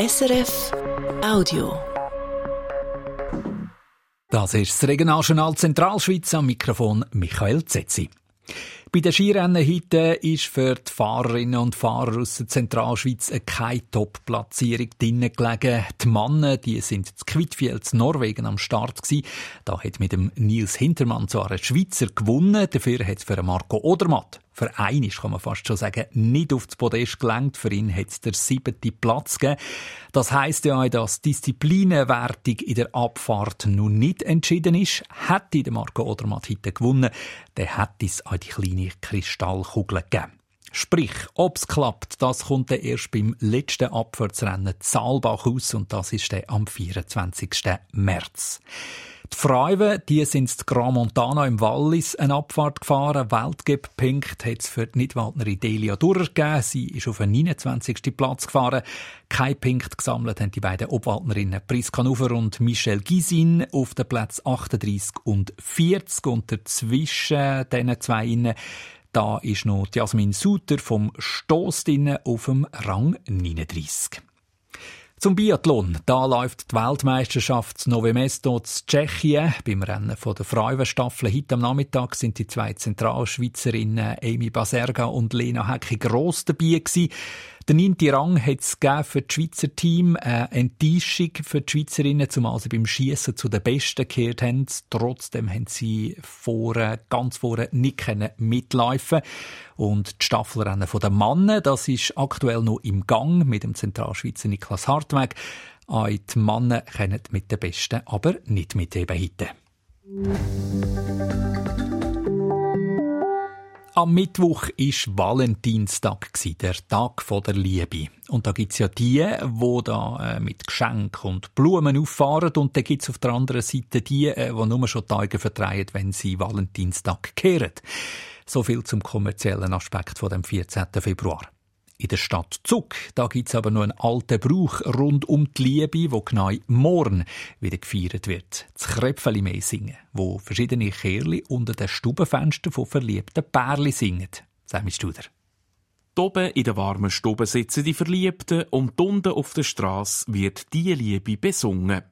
SRF Audio. Das ist das Regionaljournal Zentralschweiz am Mikrofon Michael Zetzi. Bei den Skirennen heute ist für die Fahrerinnen und Fahrer aus der Zentralschweiz keine Top-Platzierung drinnen gelegen. Die Männer, die sind zu Quidfjell zu Norwegen am Start gewesen. Da hat mit dem Nils Hintermann zwar ein Schweizer gewonnen, dafür hat es für Marco Odermatt für einen kann man fast schon sagen, nicht auf das Podest gelenkt. Für ihn hat es der siebte Platz gegeben. Das heisst ja auch, dass die Disziplinenwertung in der Abfahrt noch nicht entschieden ist. Hätte der Marco Odermatt heute gewonnen, dann hätte es auch die kleine Kristallkugel gegeben. Sprich, ob's klappt, das kommt dann erst beim letzten Abfahrtsrennen Saalbach aus und das ist dann am 24. März. Die Frauen, die sind in Grand Montana im Wallis eine Abfahrt gefahren. Weltcup-Punkt hat es für die Nidwaldnerin Delia durchgegeben. Sie ist auf den 29. Platz gefahren. Kein Punkt gesammelt haben die beiden Obwaldnerinnen Priska Nuver und Michelle Gisin auf den Platz 38 und 40. Und dazwischen diesen zwei innen da ist noch Jasmin Suter vom Stoss auf dem Rang 39. Zum Biathlon. Da läuft die Weltmeisterschaft Nove Mesto in Tschechien. Beim Rennen von der Frauenstaffel heute am Nachmittag sind die zwei Zentralschweizerinnen Amy Baserga und Lena Hecki gross dabei gewesen. Der neunte Rang hat es für das Schweizer Team eine Enttäuschung für die Schweizerinnen, zumal sie beim Schießen zu den Besten gehört haben. Trotzdem haben sie vorne, ganz vorne nicht mitlaufen Und die Staffelrennen der Mannen, das ist aktuell noch im Gang mit dem Zentralschweizer Niklas Hartweg. Auch die Männer kennen mit den Besten, aber nicht mit eben heute. Am Mittwoch ist Valentinstag der Tag der Liebe. Und da gibt's ja die, wo da äh, mit Geschenk und Blumen auffahren und dann gibt's auf der anderen Seite die, äh, wo nur schon Tage vertreiben, wenn sie Valentinstag kehren. So viel zum kommerziellen Aspekt von dem 14. Februar. In der Stadt Zug, da gibt's aber noch einen alten Brauch rund um die Liebe, wo genau morgen wieder gefeiert wird. Das Kröpfeli singen, wo verschiedene Kerli unter den Stubenfenstern von verliebten Pärli singen. Sammy Studer. Oben in der warmen Stube sitzen die Verliebten und unten auf der Straße wird die Liebe besungen.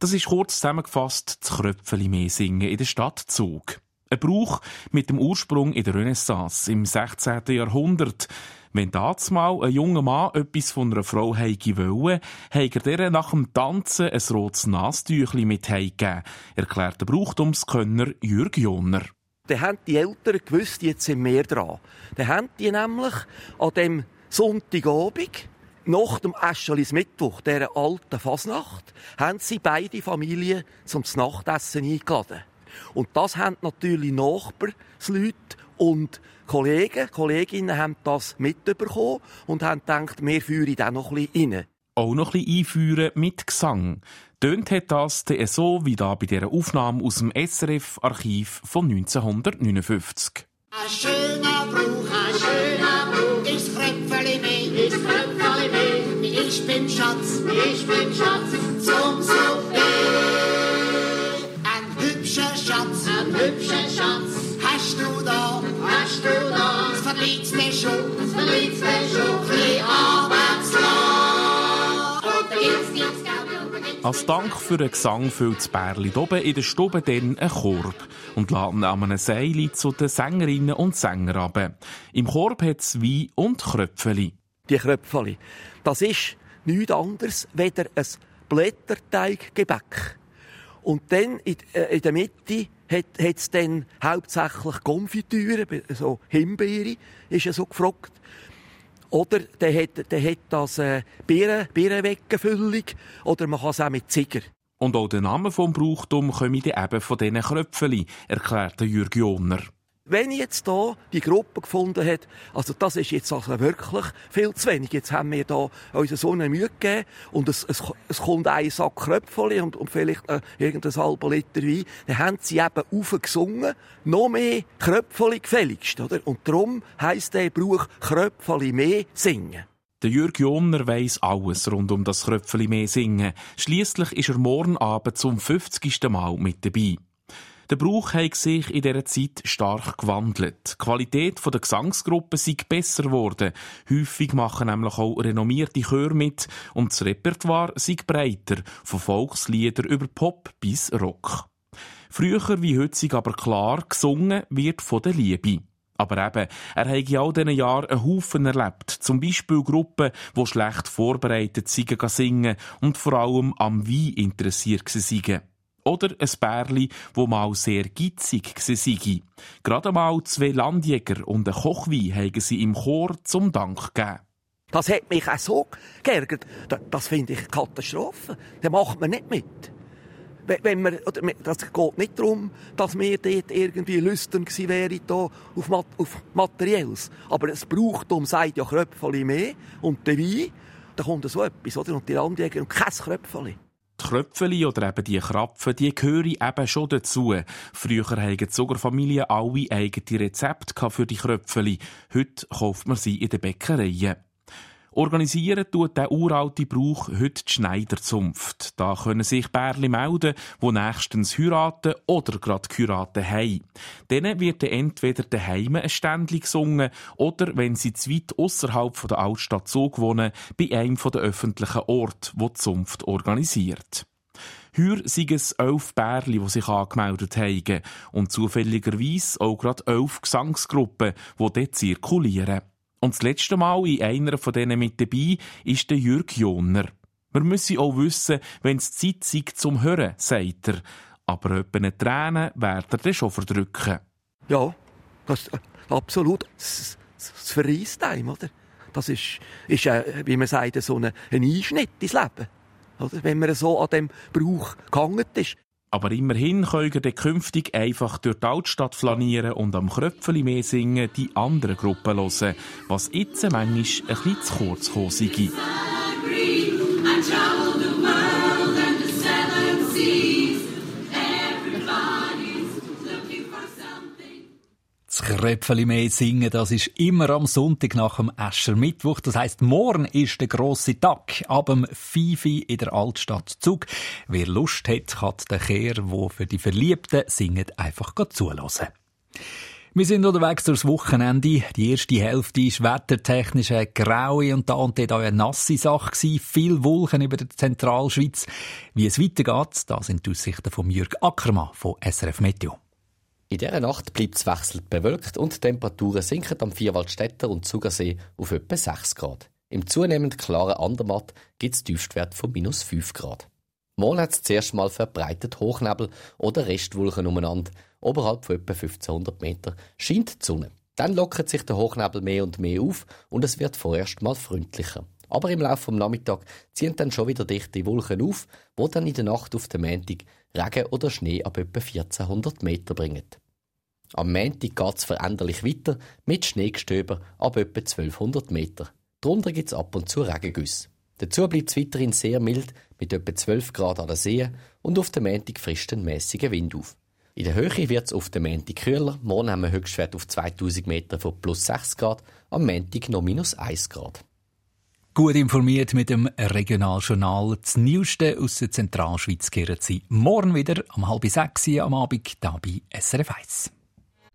Das ist kurz zusammengefasst das Kröpfeli singen in der Stadt Zug. Ein Brauch mit dem Ursprung in der Renaissance im 16. Jahrhundert. Wenn mal ein junger Mann etwas von einer Frau heige wollte, hat er ihr nach dem Tanzen ein rotes Nastüchli mit heigegeben, erklärt der Brauchtumskönner Jürg Jonner. Dann haben die Eltern gewusst, jetzt sind mehr dran. Dann haben die nämlich an dem Sonntagabend nach dem Mittwoch, dieser alten Fasnacht, haben sie beide Familien zum Nachtessen eingeladen. Und das haben natürlich Nachbarsleute und Kollegen, Kolleginnen haben das mitbekommen und haben gedacht, wir führen da noch ein bisschen rein. Auch noch ein bisschen einführen mit Gesang. Tönt hat das so wie da bei dieser Aufnahme aus dem SRF-Archiv von 1959. Ein schöner Bruch, ein schöner Bruch, ist Kröpfeli mehr, ist Kröpfeli mehr. Ich bin Schatz, ich bin Schatz, zum Suppe. Ein hübscher Schatz, ein hübscher Schatz, hast du da hast du da? Es verliert mich schon, es verliert mich schon, ein Als Dank für den Gesang füllt das Bärli oben in der Stube dann einen Korb und lädt ihn an einem Seil zu den Sängerinnen und Sängern ab. Im Korb hat es Wein und Kröpfeli. Die Kröpfeli, das ist nichts anderes weder ein Blätterteiggebäck. Und dann in, äh, in der Mitte hat es dann hauptsächlich Konfitüre, so Himbeere, ist ja so gefragt. Oder der hat, der hat das äh, Beeren, Beerenweckenfüllung. Oder man kann es auch mit Ziger. Und auch der Name vom Brauchtum kommen eben von diesen Kröpfeli, erklärte Jürg Jonner wenn jetzt hier die Gruppe gefunden hat, also das ist jetzt also wirklich viel zu wenig. Jetzt haben wir da unseren Sohn eine Mühe gegeben und es, es, es kommt ein Sack Kröpfeli und, und vielleicht äh, irgendein halber Liter Wein. Dann haben sie eben aufgesungen, noch mehr Kröpfeli gefälligst, oder? Und darum heisst der Brauch Kröpfeli mehr singen. Der Jürg Jonner weiss alles rund um das Kröpfeli mehr singen. Schließlich ist er morgen Abend zum 50. Mal mit dabei. Der Brauch hat sich in dieser Zeit stark gewandelt. Die Qualität der Gesangsgruppe sei besser geworden. Häufig machen nämlich auch renommierte Chöre mit und das Repertoire sei breiter, von Volkslieder über Pop bis Rock. Früher wie heute sei aber klar, gesungen wird von der Liebe. Aber eben, er hat in all diesen Jahren einen Haufen erlebt. Zum Beispiel Gruppen, die schlecht vorbereitet singen und vor allem am Wein interessiert seien. Oder ein Bärli, wo mal sehr gitzig sei. Gerade mal zwei Landjäger und ein Kochwein haben sie im Chor zum Dank gegeben. Das hat mich auch so geärgert. Das, finde ich Katastrophe. Da macht man nicht mit wenn oder, das geht nicht darum, dass wir dort irgendwie lüstern gewesen wären auf, auf Materielles. Aber es braucht, um sagt ja Kröpfeli mehr und der Wein, da kommt so etwas, oder? Und die Landjäger und kein Kröpfeli. Die Kröpfeli oder eben die Krapfen, die gehören eben schon dazu. Früher hatten sogar Familien alle eigene Rezepte für die Kröpfeli. Heute kauft man sie in den Bäckereien. Organisieren tut der uralte Brauch heute die Schneiderzunft. Da können sich Bärli melden, die nächstens heiraten oder gerade geheiratet haben. Denen wird dann entweder daheim ein Ständchen gesungen oder, wenn sie zu weit ausserhalb der Altstadt Zug wohnen, bei einem der öffentlichen Orte, wo die Zunft organisiert. Heuer sind es elf Bärli, die sich angemeldet haben und zufälligerweise auch gerade elf Gesangsgruppen, die dort zirkulieren. Und das letzte Mal in einer von denen mit dabei ist der Jürg Joner. Wir müssen auch wissen, wenn es Zeit sei zum Hören, sagt er. Aber etwa Tränen wird er dann schon verdrücken. Ja, das äh, absolut. Das, das verreist einem, oder? Das ist, ist äh, wie man sagt, so ein Einschnitt ins Leben. Oder? Wenn man so an dem Brauch gehangen ist. Aber immerhin können ihr künftig einfach durch die Altstadt flanieren und am Kröpfeli mehr singen, die anderen Gruppen hören, was jetzt manchmal ein bisschen zu kurz gekommen Kröpfeli mehr singen, das ist immer am Sonntag nach dem Aschermittwoch. Das heisst, morgen ist der grosse Tag. Ab dem Fifi in der Altstadt Zug. Wer Lust hat, kann den Kehr, wo für die Verliebten singen, einfach zulassen. Wir sind unterwegs durchs Wochenende. Die erste Hälfte war wettertechnisch eine graue und da und dort auch eine nasse Sache gewesen. Viel Wolken über der Zentralschweiz. Wie es weitergeht, da sind die Aussichten von Jürg Ackermann von SRF Meteo. In dieser Nacht bleibt es wechselnd bewölkt und die Temperaturen sinken am Vierwaldstätter und Zugersee auf etwa 6 Grad. Im zunehmend klaren Andermatt gibt es Tiefstwert von minus 5 Grad. Morgen hat es zuerst mal verbreitet Hochnebel oder Restwolken umeinander. Oberhalb von etwa 1500 Meter scheint die Sonne. Dann lockert sich der Hochnebel mehr und mehr auf und es wird vorerst mal freundlicher. Aber im Laufe des Nachmittags ziehen dann schon wieder dichte Wolken auf, wo dann in der Nacht auf den Montag Regen oder Schnee ab etwa 1400 Meter bringen. Am Montag geht es veränderlich weiter mit Schneegestöber ab etwa 1200 Meter. Darunter gibt es ab und zu Regengüsse. Dazu bleibt es weiterhin sehr mild mit etwa 12 Grad an der See und auf dem Montag frischt ein mäßiger Wind auf. In der Höhe wird es auf dem Montag kühler. Morgen haben wir Höchstwert auf 2000 Meter von plus 6 Grad, am Montag noch minus 1 Grad. Gut informiert mit dem Regionaljournal. Das Neueste aus der Zentralschweiz kehren Sie morgen wieder um halb sechs am Abend hier bei SRF 1.